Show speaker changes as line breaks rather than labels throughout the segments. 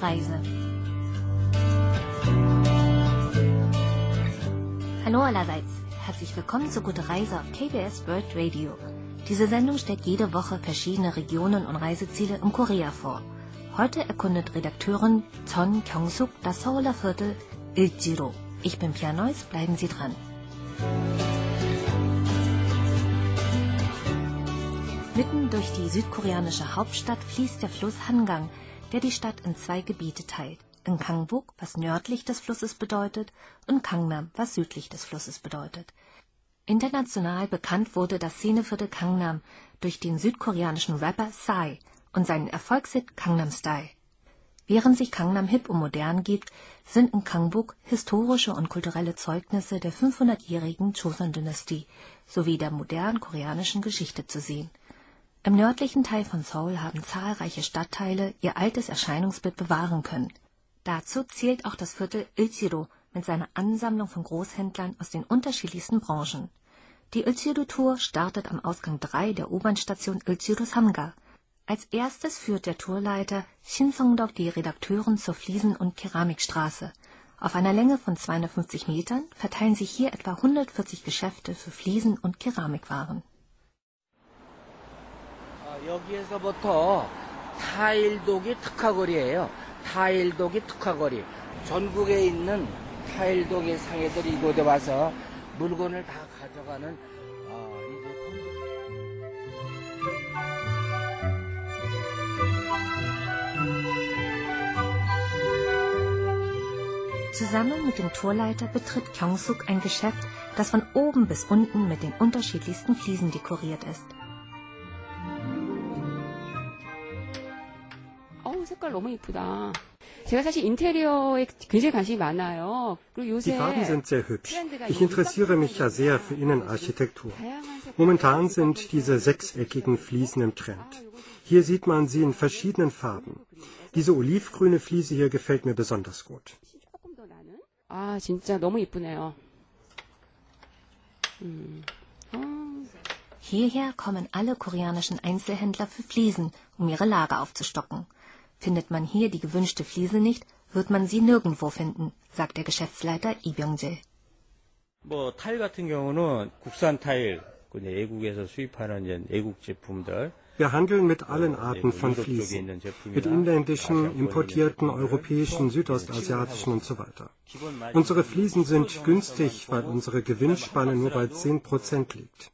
Reise. Hallo allerseits, herzlich willkommen zu Gute Reise auf KBS World Radio. Diese Sendung stellt jede Woche verschiedene Regionen und Reiseziele in Korea vor. Heute erkundet Redakteurin Ton Kyung-suk das Seouler Viertel Ilchiro. Ich bin Pia Neuss, bleiben Sie dran. Mitten durch die südkoreanische Hauptstadt fließt der Fluss Hangang, der die Stadt in zwei Gebiete teilt. In Kangbuk, was nördlich des Flusses bedeutet, und Kangnam, was südlich des Flusses bedeutet. International bekannt wurde das Szeneviertel Kangnam durch den südkoreanischen Rapper Psy und seinen Erfolgshit Gangnam Style. Während sich Kangnam hip und modern gibt, sind in Kangbuk historische und kulturelle Zeugnisse der 500-jährigen Joseon-Dynastie sowie der modernen koreanischen Geschichte zu sehen. Im nördlichen Teil von Seoul haben zahlreiche Stadtteile ihr altes Erscheinungsbild bewahren können. Dazu zählt auch das Viertel Ilchiro mit seiner Ansammlung von Großhändlern aus den unterschiedlichsten Branchen. Die Ilchiro-Tour startet am Ausgang 3 der U-Bahn-Station Ilchiro Samga. Als erstes führt der Tourleiter Shin Song-dok die Redakteuren zur Fliesen- und Keramikstraße. Auf einer Länge von 250 Metern verteilen sich hier etwa 140 Geschäfte für Fliesen- und Keramikwaren.
여기에서부터 타일독이 특화거리예요. 타일독이 특화거리. 전국에 있는 타일독의 상해들이 이곳에 와서 물건을 다 가져가는 어,
Zusammen mit dem Tourleiter betritt Kyung-suk ein Geschäft, das von oben bis unten mit den unterschiedlichsten Fliesen dekoriert ist.
어우 색깔 너무 이쁘다. 제가 사실 인테리어에 굉장히 관심이 많아요. 그리고 요새
Die Farben sind sehr hübsch.
트렌드가
Ich
이
interessiere mich ja sehr für Innenarchitektur.
다양한 색깔-
Momentan sind diese sechseckigen Fliesen im Trend. Hier sieht man sie in verschiedenen Farben. Diese olivgrüne Fliese hier gefällt mir besonders gut.
조금 더 나는? 아 진짜 너무 이쁘네요.
Hierher kommen alle koreanischen Einzelhändler für Fliesen, um ihre Lager aufzustocken. Findet man hier die gewünschte Fliese nicht, wird man sie nirgendwo finden, sagt der Geschäftsleiter Lee Byung-jae.
뭐 타일 같은 경우는 국산 타일, 그 이제 외국에서 수입하는 이제 외국 제품들,
Wir handeln mit allen Arten von
Europe 쪽에
Fliesen.
있는 제품이나
Mit inländischen,
아시아권에 있는
importierten,
제품들,
europäischen, südostasiatischen und so weiter.
기본 마진
Unsere Fliesen sind günstig, weil unsere Gewinnspanne nur bei 10% liegt.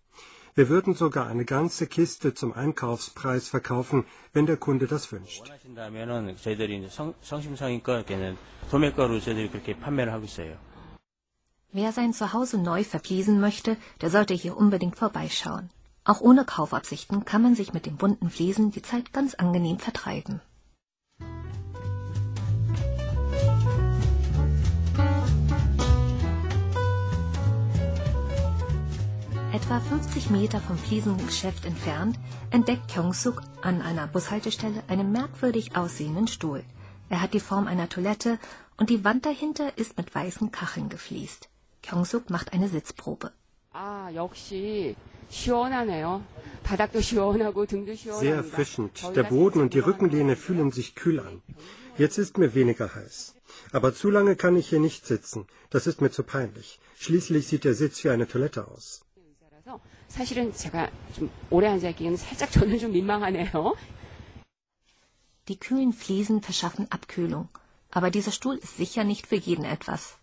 Wir würden sogar eine ganze Kiste zum Einkaufspreis verkaufen, wenn der Kunde das wünscht.
Wer sein Zuhause neu verfließen möchte, der sollte hier unbedingt vorbeischauen. Auch ohne Kaufabsichten kann man sich mit den bunten Fliesen die Zeit ganz angenehm vertreiben. Etwa 50 Meter vom Fliesengeschäft entfernt entdeckt Kyung-suk an einer Bushaltestelle einen merkwürdig aussehenden Stuhl. Er hat die Form einer Toilette und die Wand dahinter ist mit weißen Kacheln gefliest. Kyung-suk macht eine Sitzprobe.
아 역시 시원하네요. 바닥도 시원하고 등도
Sehr
시원합니다.
erfrischend. Der Boden und die Rückenlehne fühlen sich kühl an. Jetzt ist mir weniger heiß. Aber zu lange kann ich hier nicht sitzen. Das ist mir zu peinlich. Schließlich sieht der Sitz wie eine Toilette aus.
Die kühlen Fliesen verschaffen Abkühlung. Aber dieser Stuhl ist sicher nicht für jeden etwas.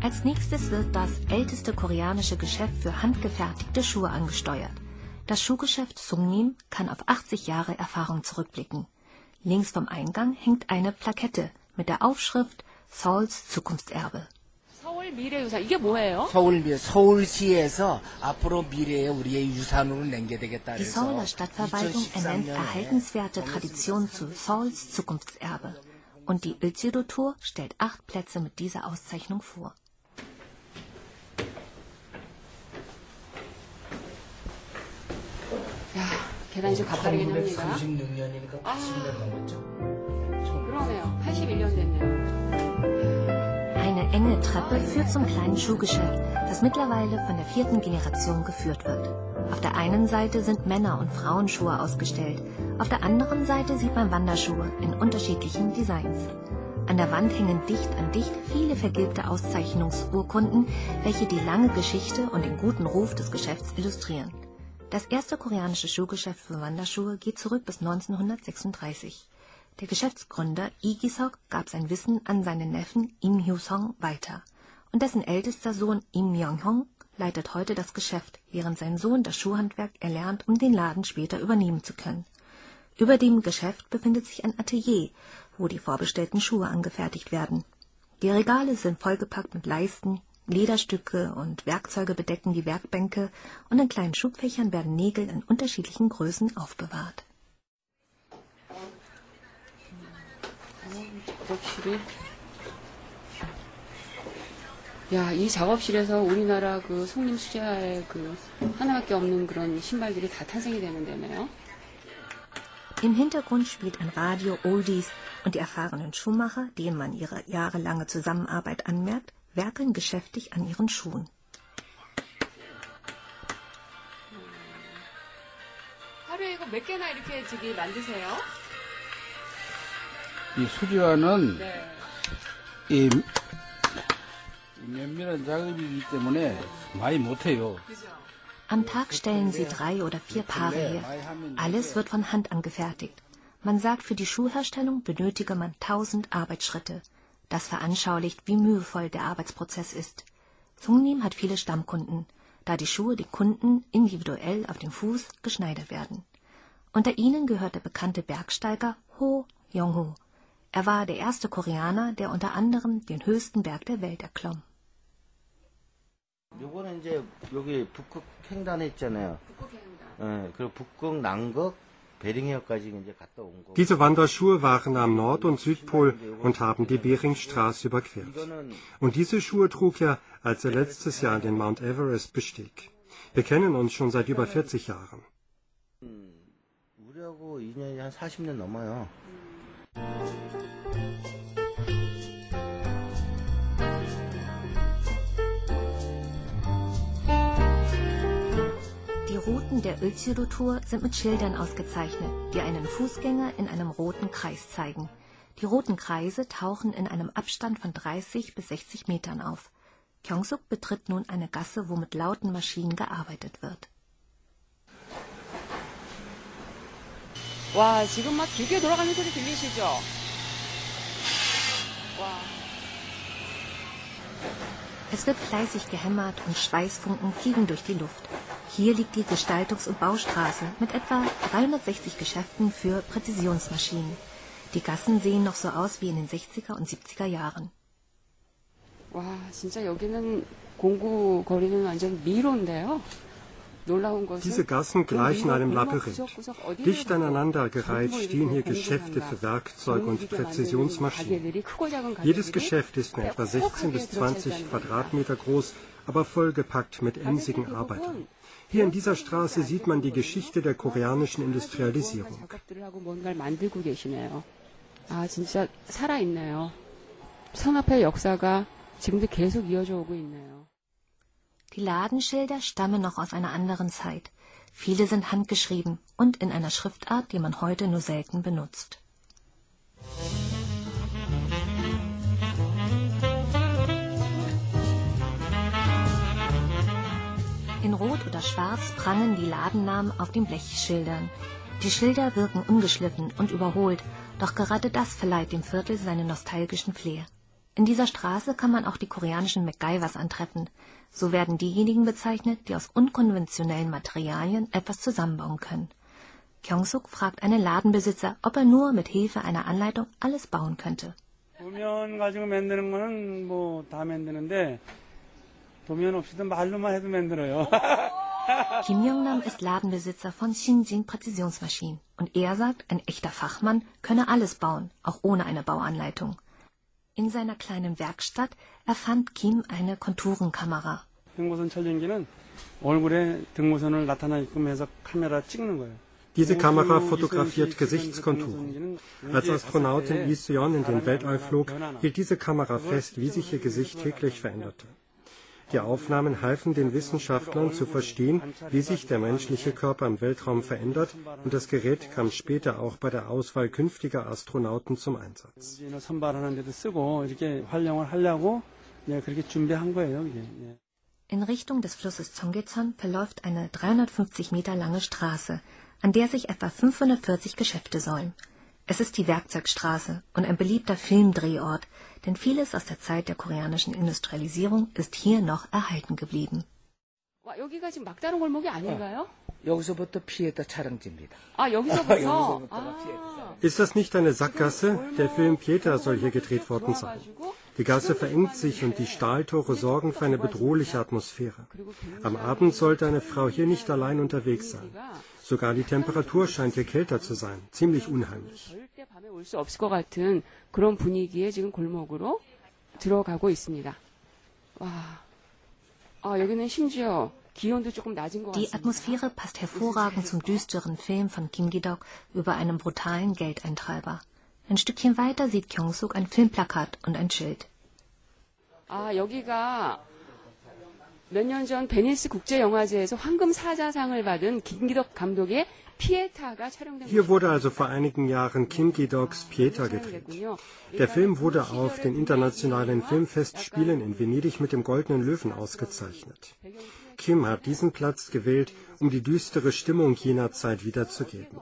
Als nächstes wird das älteste koreanische Geschäft für handgefertigte Schuhe angesteuert. Das Schuhgeschäft Sungnim kann auf 80 Jahre Erfahrung zurückblicken. Links vom Eingang hängt eine Plakette mit der Aufschrift Seouls Zukunftserbe.
서울 미래유산 이게 뭐예요?
서울 미 서울시에서 앞으로 미래의 우리의 유산으로 남겨되겠다
Die
그래서
Seouler Stadtverwaltung ernennt
2013년에
erhaltenswerte Traditionen zu Seouls Zukunftserbe. Und die Ilchiro-Tour stellt acht Plätze mit dieser Auszeichnung vor.
계단이 좀 가파르긴 합니다.
1936년이니까 80년 넘었죠.
그러네요. 81년 됐네요.
Eine Eine enge Treppe führt zum kleinen Schuhgeschäft, das mittlerweile von der vierten Generation geführt wird. Auf der einen Seite sind Männer- und Frauenschuhe ausgestellt, auf der anderen Seite sieht man Wanderschuhe in unterschiedlichen Designs. An der Wand hängen dicht an dicht viele vergilbte Auszeichnungsurkunden, welche die lange Geschichte und den guten Ruf des Geschäfts illustrieren. Das erste koreanische Schuhgeschäft für Wanderschuhe geht zurück bis 1936. Der Geschäftsgründer Lee Gi-seok gab sein Wissen an seinen Neffen Im Hyo-song weiter und dessen ältester Sohn Im Myung-hong leitet heute das Geschäft, während sein Sohn das Schuhhandwerk erlernt, um den Laden später übernehmen zu können. Über dem Geschäft befindet sich ein Atelier, wo die vorbestellten Schuhe angefertigt werden. Die Regale sind vollgepackt mit Leisten, Lederstücke und Werkzeuge bedecken die Werkbänke und in kleinen Schubfächern werden Nägel in unterschiedlichen Größen aufbewahrt.
작업실이 야, 이 작업실에서 우리나라 그 송림 수제화의 그 하나밖에 없는 그런 신발들이 다 탄생이 되는 데네요.
Im Hintergrund spielt ein Radio Oldies und die erfahrenen Schuhmacher, denen man ihre jahrelange Zusammenarbeit anmerkt, werkeln geschäftig an ihren Schuhen.
하루에 이거 몇 개나 이렇게 저기 만드세요?
이 수지화는
네.
이 면밀한 작업이기 때문에 많이 못해요.
그죠?
Am Tag stellen sie drei oder vier Paare her. Alles wird von Hand angefertigt. Man sagt, für die Schuhherstellung benötige man tausend Arbeitsschritte. Das veranschaulicht, wie mühevoll der Arbeitsprozess ist. Zungnim hat viele Stammkunden, da die Schuhe den Kunden individuell auf den Fuß geschneidert werden. Unter ihnen gehört der bekannte Bergsteiger Ho Yong-ho. Er war der erste Koreaner, der unter anderem den höchsten Berg der Welt erklomm.
요거는 이제 여기 북극 횡단 했잖아요. 예, 그리고 북극, 남극,
diese Wanderschuhe waren am Nord- und Südpol und haben die Beringstraße überquert. Und diese Schuhe trug er, als er letztes Jahr den Mount Everest bestieg. Wir kennen uns schon seit über 40 Jahren.
Routen der Ölziru-Tour sind mit Schildern ausgezeichnet, die einen Fußgänger in einem roten Kreis zeigen. Die roten Kreise tauchen in einem Abstand von 30 bis 60 Metern auf. Kyongsuk betritt nun eine Gasse, wo mit lauten Maschinen gearbeitet wird.
와, 지금 막 기계 돌아가는 소리 들리시죠? 와.
Es wird fleißig gehämmert und Schweißfunken fliegen durch die Luft. Hier liegt die Gestaltungs- und Baustraße mit etwa 360 Geschäften für Präzisionsmaschinen. Die Gassen sehen noch so aus wie in den 60er und 70er Jahren.
와, 진짜 여기는 공구 거리는 완전 미로인데요. 놀라운 것은
Diese Gassen
그
gleichen
미로
einem
골목
Labyrinth.
구석구석 어디를
Dicht
가도
aneinandergereiht
전부
stehen hier
이렇게
Geschäfte
공구장과
für Werkzeug und
전기계 만드는
Präzisionsmaschinen.
가게들이, 크고 작은
Jedes
가게들이
Geschäft ist nur etwa 16 bis 20 Quadratmeter groß, aber vollgepackt mit emsigen Arbeitern. Hier in dieser Straße sieht man die Geschichte der koreanischen Industrialisierung.
작업들을 하고 뭔가를 만들고 계시네요. 아, 진짜 살아있네요. 산업의 역사가 지금도 계속 이어져 오고 있네요.
Die Ladenschilder stammen noch aus einer anderen Zeit. Viele sind handgeschrieben und in einer Schriftart, die man heute nur selten benutzt. In Rot oder Schwarz prangen die Ladennamen auf den Blechschildern. Die Schilder wirken ungeschliffen und überholt, doch gerade das verleiht dem Viertel seinen nostalgischen Flair. In dieser Straße kann man auch die koreanischen MacGyvers antreffen. So werden diejenigen bezeichnet, die aus unkonventionellen Materialien etwas zusammenbauen können. Kyongsuk fragt einen Ladenbesitzer, ob er nur mit Hilfe einer Anleitung alles bauen könnte.
도면 가지고 만드는 거는 뭐 다 만드는데 도면 없이도 말로만 해도 만들어요.
Kim Young-nam ist Ladenbesitzer von Shinjin Präzisionsmaschinen und er sagt, ein echter Fachmann könne alles bauen, auch ohne eine Bauanleitung. In seiner kleinen Werkstatt erfand Kim eine Konturenkamera.
Diese Kamera fotografiert Gesichtskonturen. Als Astronautin Lee Seon in den Weltall flog, hielt diese Kamera fest, wie sich ihr Gesicht täglich veränderte. Die Aufnahmen halfen den Wissenschaftlern zu verstehen, wie sich der menschliche Körper im Weltraum verändert, und das Gerät kam später auch bei der Auswahl künftiger Astronauten zum Einsatz.
In Richtung des Flusses Zongezon verläuft eine 350 Meter lange Straße, an der sich etwa 540 Geschäfte säumen. Es ist die Werkzeugstraße und ein beliebter Filmdrehort, denn vieles aus der Zeit der koreanischen Industrialisierung ist hier noch erhalten geblieben.
와, 여기가 지금 막다른 골목이 아닌가요?
여기서부터 피에타 촬영지입니다.
아, 여기서부터?
여기서부터가 피에타.
Ist das nicht eine Sackgasse? Der Film Pieter soll hier gedreht worden sein. Die Gasse verengt sich und die Stahltore sorgen für eine bedrohliche Atmosphäre. Am Abend sollte eine Frau hier nicht allein unterwegs sein. Sogar die Temperatur scheint hier kälter zu sein. Ziemlich unheimlich.
절대 밤에 올 수 없을 것 같은 그런 분위기의 지금 골목으로 들어가고 있습니다. 와, 아, 여기는 심지어 기온도 조금 낮은 것
Die
같습니다.
Atmosphäre passt hervorragend zum düsteren Film von Kim Gi-dok über einen brutalen Geldeintreiber. Ein Stückchen weiter sieht Kyung-suk ein Filmplakat und ein Schild.
아, 여기가 몇 년 전 베니스 국제영화제에서 황금 사자상을 받은 김기덕 감독의 피에타가 촬영된
Hier wurde also vor einigen Jahren Kim Gi-doks Pieter gedreht. Der Film wurde auf den internationalen Filmfestspielen in Venedig mit dem Goldenen Löwen ausgezeichnet. Kim hat diesen Platz gewählt, um die düstere Stimmung jener Zeit wiederzugeben.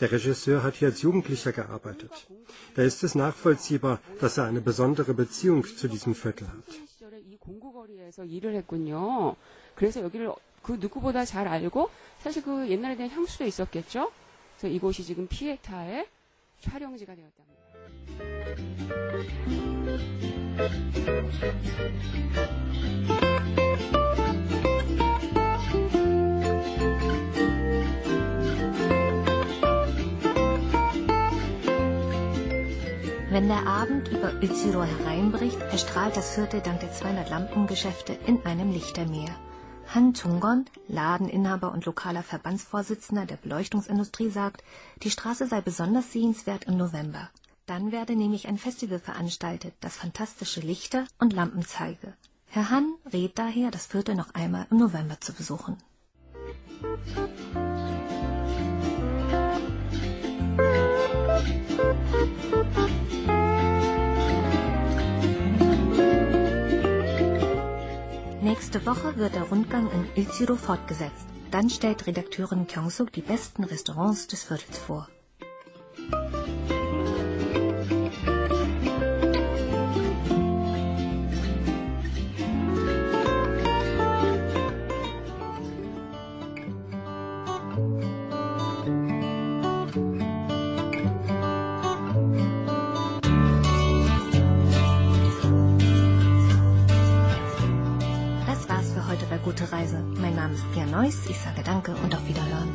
Der Regisseur hat hier als Jugendlicher gearbeitet. Da ist es nachvollziehbar, dass er eine besondere Beziehung zu diesem Viertel hat.
공구거리에서 일을 했군요. 그래서 여기를 그 누구보다 잘 알고 사실 그 옛날에 대한 향수도 있었겠죠. 그래서 이곳이 지금 피에타의 촬영지가 되었답니다.
Wenn der Abend über Utsiro hereinbricht, erstrahlt das Viertel dank der 200 Lampengeschäfte in einem Lichtermeer. Han Chungon, Ladeninhaber und lokaler Verbandsvorsitzender der Beleuchtungsindustrie, sagt, die Straße sei besonders sehenswert im November. Dann werde nämlich ein Festival veranstaltet, das fantastische Lichter und Lampen zeige. Herr Han rät daher, das Viertel noch einmal im November zu besuchen. Nächste Woche wird der Rundgang in Ilziro fortgesetzt. Dann stellt Redakteurin Kyung-suk die besten Restaurants des Viertels vor. Gute Reise. Mein Name ist Pia Neuss. Ich sage Danke und auf Wiederhören.